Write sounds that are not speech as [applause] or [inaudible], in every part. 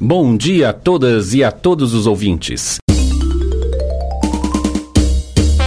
Bom dia a todas e a todos os ouvintes.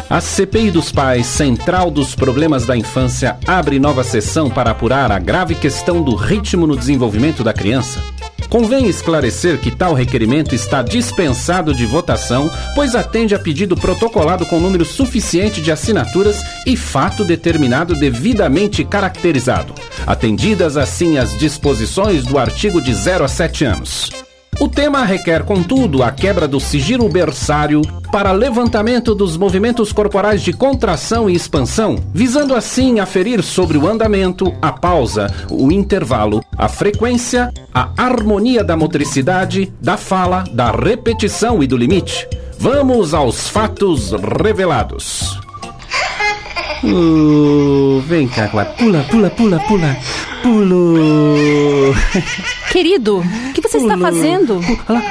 A CPI dos Pais, Central dos Problemas da Infância, abre nova sessão para apurar a grave questão do ritmo no desenvolvimento da criança. Convém esclarecer que tal requerimento está dispensado de votação, pois atende a pedido protocolado com número suficiente de assinaturas e fato determinado devidamente caracterizado, atendidas assim as disposições do artigo de 0 a 7 anos. O tema requer, contudo, a quebra do sigilo berçário para levantamento dos movimentos corporais de contração e expansão, visando assim aferir sobre o andamento, a pausa, o intervalo, a frequência, a harmonia da motricidade, da fala, da repetição e do limite. Vamos aos fatos revelados. Uh, vem Clara. Pula, pula, pula, pula. Pulo. [laughs] Querido, o que você está fazendo?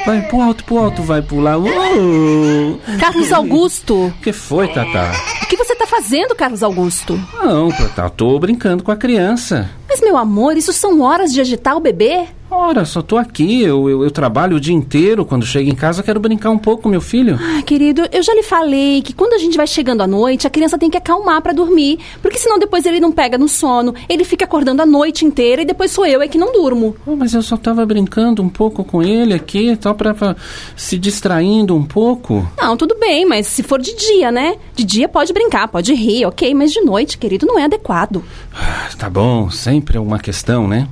Vai pro alto, pro alto, vai pular. Uh. Carlos Augusto. O que foi, Tata? O que você está fazendo, Carlos Augusto? Não, Tata, tô brincando com a criança. Mas, meu amor, isso são horas de agitar o bebê? Ora, só tô aqui. Eu, eu, eu, trabalho o dia inteiro. Quando chego em casa, quero brincar um pouco com meu filho. Ah, querido, eu já lhe falei que quando a gente vai chegando à noite, a criança tem que acalmar para dormir. Porque senão depois ele não pega no sono. Ele fica acordando a noite inteira e depois sou eu é que não durmo. Oh, mas eu só tava brincando um pouco com ele aqui, só pra, pra se distraindo um pouco. Não, tudo bem, mas se for de dia, né? De dia pode brincar, pode rir, ok. Mas de noite, querido, não é adequado. Ah, tá bom, sempre é uma questão, né?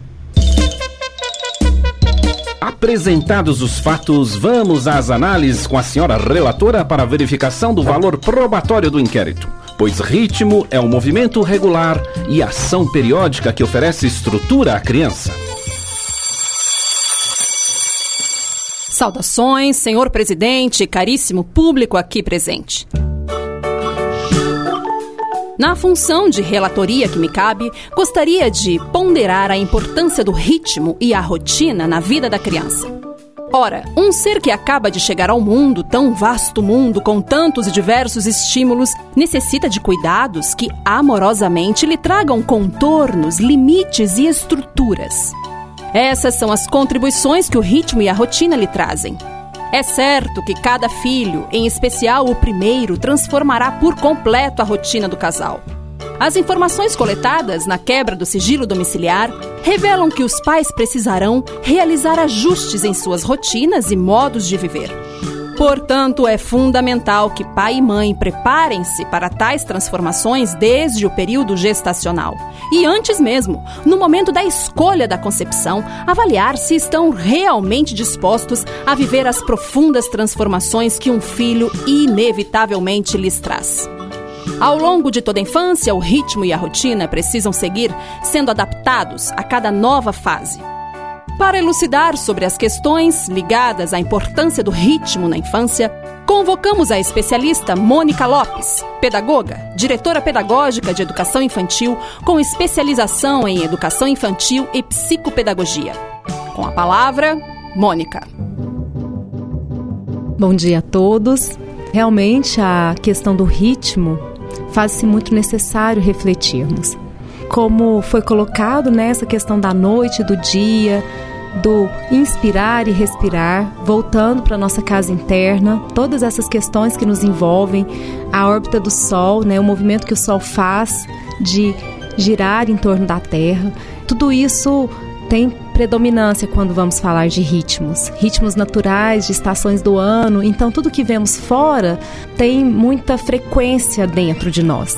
Apresentados os fatos, vamos às análises com a senhora relatora para verificação do valor probatório do inquérito. Pois ritmo é um movimento regular e ação periódica que oferece estrutura à criança. Saudações, senhor presidente, caríssimo público aqui presente. Na função de relatoria que me cabe, gostaria de ponderar a importância do ritmo e a rotina na vida da criança. Ora, um ser que acaba de chegar ao mundo, tão vasto mundo, com tantos e diversos estímulos, necessita de cuidados que amorosamente lhe tragam contornos, limites e estruturas. Essas são as contribuições que o ritmo e a rotina lhe trazem. É certo que cada filho, em especial o primeiro, transformará por completo a rotina do casal. As informações coletadas na quebra do sigilo domiciliar revelam que os pais precisarão realizar ajustes em suas rotinas e modos de viver. Portanto, é fundamental que pai e mãe preparem-se para tais transformações desde o período gestacional. E antes mesmo, no momento da escolha da concepção, avaliar se estão realmente dispostos a viver as profundas transformações que um filho inevitavelmente lhes traz. Ao longo de toda a infância, o ritmo e a rotina precisam seguir sendo adaptados a cada nova fase. Para elucidar sobre as questões ligadas à importância do ritmo na infância, convocamos a especialista Mônica Lopes, pedagoga, diretora pedagógica de educação infantil, com especialização em educação infantil e psicopedagogia. Com a palavra, Mônica. Bom dia a todos. Realmente a questão do ritmo faz-se muito necessário refletirmos. Como foi colocado nessa questão da noite, do dia, do inspirar e respirar, voltando para nossa casa interna, todas essas questões que nos envolvem, a órbita do Sol, né, o movimento que o Sol faz de girar em torno da Terra, tudo isso tem predominância quando vamos falar de ritmos, ritmos naturais, de estações do ano. Então, tudo que vemos fora tem muita frequência dentro de nós.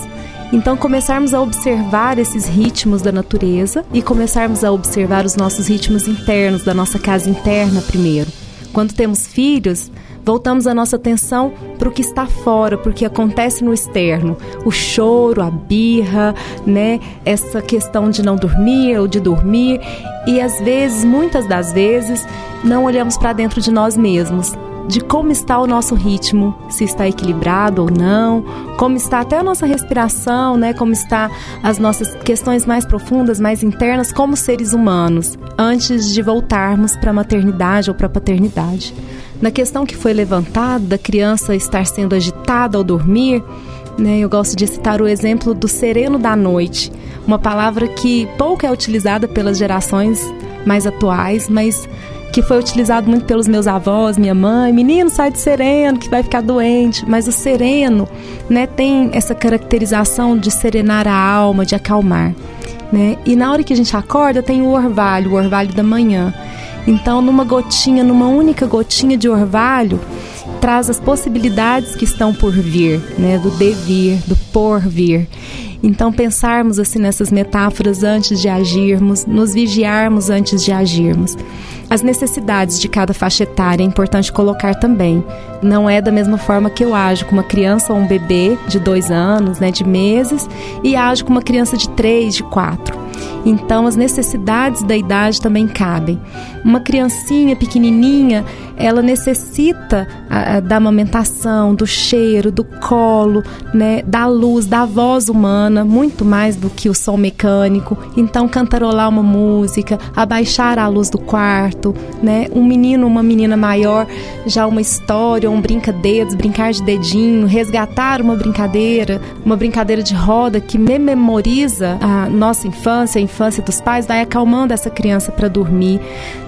Então, começarmos a observar esses ritmos da natureza e começarmos a observar os nossos ritmos internos, da nossa casa interna primeiro. Quando temos filhos, voltamos a nossa atenção para o que está fora, porque acontece no externo. O choro, a birra, né? Essa questão de não dormir ou de dormir. E às vezes, muitas das vezes, não olhamos para dentro de nós mesmos de como está o nosso ritmo, se está equilibrado ou não, como está até a nossa respiração, né, como está as nossas questões mais profundas, mais internas como seres humanos, antes de voltarmos para a maternidade ou para a paternidade. Na questão que foi levantada da criança estar sendo agitada ao dormir, né, eu gosto de citar o exemplo do sereno da noite, uma palavra que pouco é utilizada pelas gerações mais atuais, mas que foi utilizado muito pelos meus avós, minha mãe, menino sai de sereno que vai ficar doente, mas o sereno, né, tem essa caracterização de serenar a alma, de acalmar, né? E na hora que a gente acorda tem o orvalho, o orvalho da manhã. Então, numa gotinha, numa única gotinha de orvalho, traz as possibilidades que estão por vir, né, do devir, do porvir. Então, pensarmos assim nessas metáforas antes de agirmos, nos vigiarmos antes de agirmos. As necessidades de cada faixa etária é importante colocar também. Não é da mesma forma que eu ajo com uma criança ou um bebê de dois anos, né, de meses, e ajo com uma criança de três, de quatro. Então, as necessidades da idade também cabem. Uma criancinha pequenininha, ela necessita a, a, da amamentação, do cheiro, do colo, né, da luz, da voz humana, muito mais do que o som mecânico. Então, cantarolar uma música, abaixar a luz do quarto, né? Um menino, uma menina maior, já uma história, um brincadeira, brincar de dedinho, resgatar uma brincadeira, uma brincadeira de roda que me memoriza a nossa infância, a infância dos pais, vai acalmando essa criança para dormir.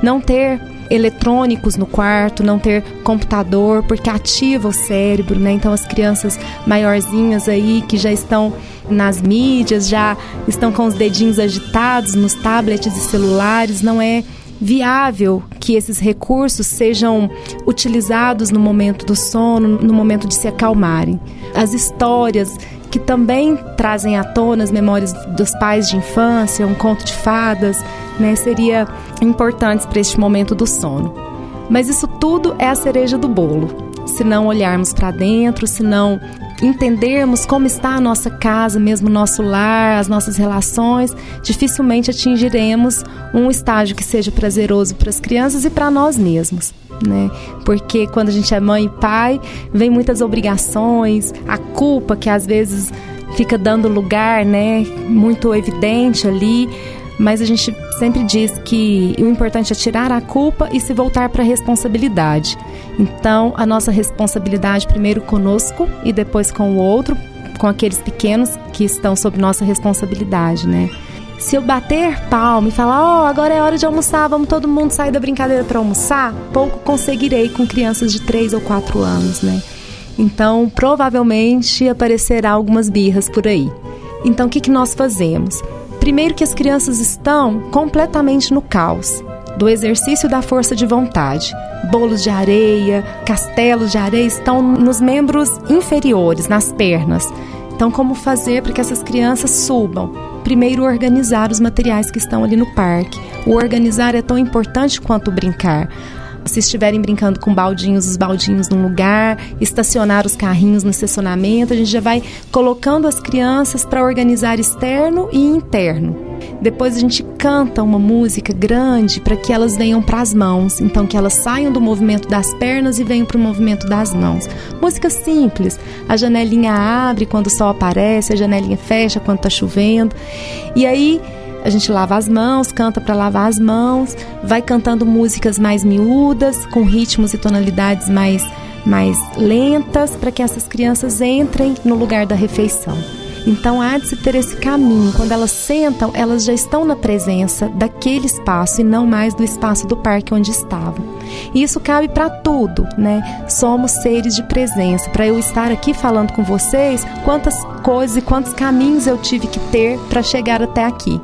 Não ter eletrônicos no quarto, não ter computador, porque ativa o cérebro, né? Então as crianças maiorzinhas aí que já estão nas mídias, já estão com os dedinhos agitados nos tablets e celulares, não é viável que esses recursos sejam utilizados no momento do sono, no momento de se acalmarem. As histórias que também trazem à tona as memórias dos pais de infância, um conto de fadas, né, seria importantes para este momento do sono. Mas isso tudo é a cereja do bolo. Se não olharmos para dentro, se não entendermos como está a nossa casa, mesmo nosso lar, as nossas relações, dificilmente atingiremos um estágio que seja prazeroso para as crianças e para nós mesmos. Né? Porque quando a gente é mãe e pai, vem muitas obrigações, a culpa que às vezes fica dando lugar, né, muito evidente ali, mas a gente sempre diz que o importante é tirar a culpa e se voltar para a responsabilidade. Então, a nossa responsabilidade primeiro conosco e depois com o outro, com aqueles pequenos que estão sob nossa responsabilidade, né? Se eu bater palma e falar, ó, oh, agora é hora de almoçar, vamos todo mundo sair da brincadeira para almoçar, pouco conseguirei com crianças de 3 ou 4 anos, né? Então, provavelmente aparecerá algumas birras por aí. Então, o que, que nós fazemos? Primeiro que as crianças estão completamente no caos do exercício da força de vontade. Bolos de areia, castelos de areia estão nos membros inferiores, nas pernas. Então, como fazer para que essas crianças subam? Primeiro, organizar os materiais que estão ali no parque. O organizar é tão importante quanto brincar se estiverem brincando com baldinhos, os baldinhos num lugar, estacionar os carrinhos no estacionamento, a gente já vai colocando as crianças para organizar externo e interno. Depois a gente canta uma música grande para que elas venham para as mãos, então que elas saiam do movimento das pernas e venham para o movimento das mãos. Música simples. A janelinha abre quando o sol aparece, a janelinha fecha quando está chovendo. E aí a gente lava as mãos, canta para lavar as mãos, vai cantando músicas mais miúdas, com ritmos e tonalidades mais, mais lentas, para que essas crianças entrem no lugar da refeição. Então há de se ter esse caminho. Quando elas sentam, elas já estão na presença daquele espaço e não mais do espaço do parque onde estavam. E isso cabe para tudo, né? Somos seres de presença. Para eu estar aqui falando com vocês, quantas coisas e quantos caminhos eu tive que ter para chegar até aqui,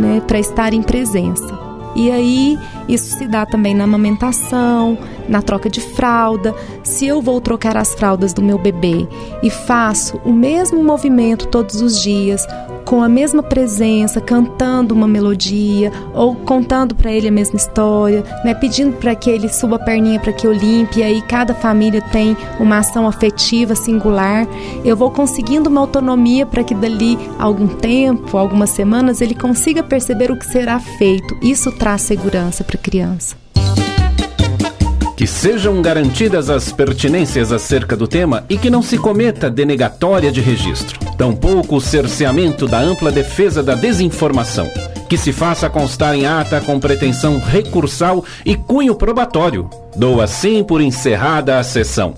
né? Para estar em presença. E aí, isso se dá também na amamentação, na troca de fralda. Se eu vou trocar as fraldas do meu bebê e faço o mesmo movimento todos os dias, com a mesma presença, cantando uma melodia ou contando para ele a mesma história, né, pedindo para que ele suba a perninha para que eu limpe, e aí cada família tem uma ação afetiva singular. Eu vou conseguindo uma autonomia para que dali algum tempo, algumas semanas, ele consiga perceber o que será feito. Isso traz segurança para a criança que sejam garantidas as pertinências acerca do tema e que não se cometa denegatória de registro, tampouco o cerceamento da ampla defesa da desinformação, que se faça constar em ata com pretensão recursal e cunho probatório. Dou assim por encerrada a sessão.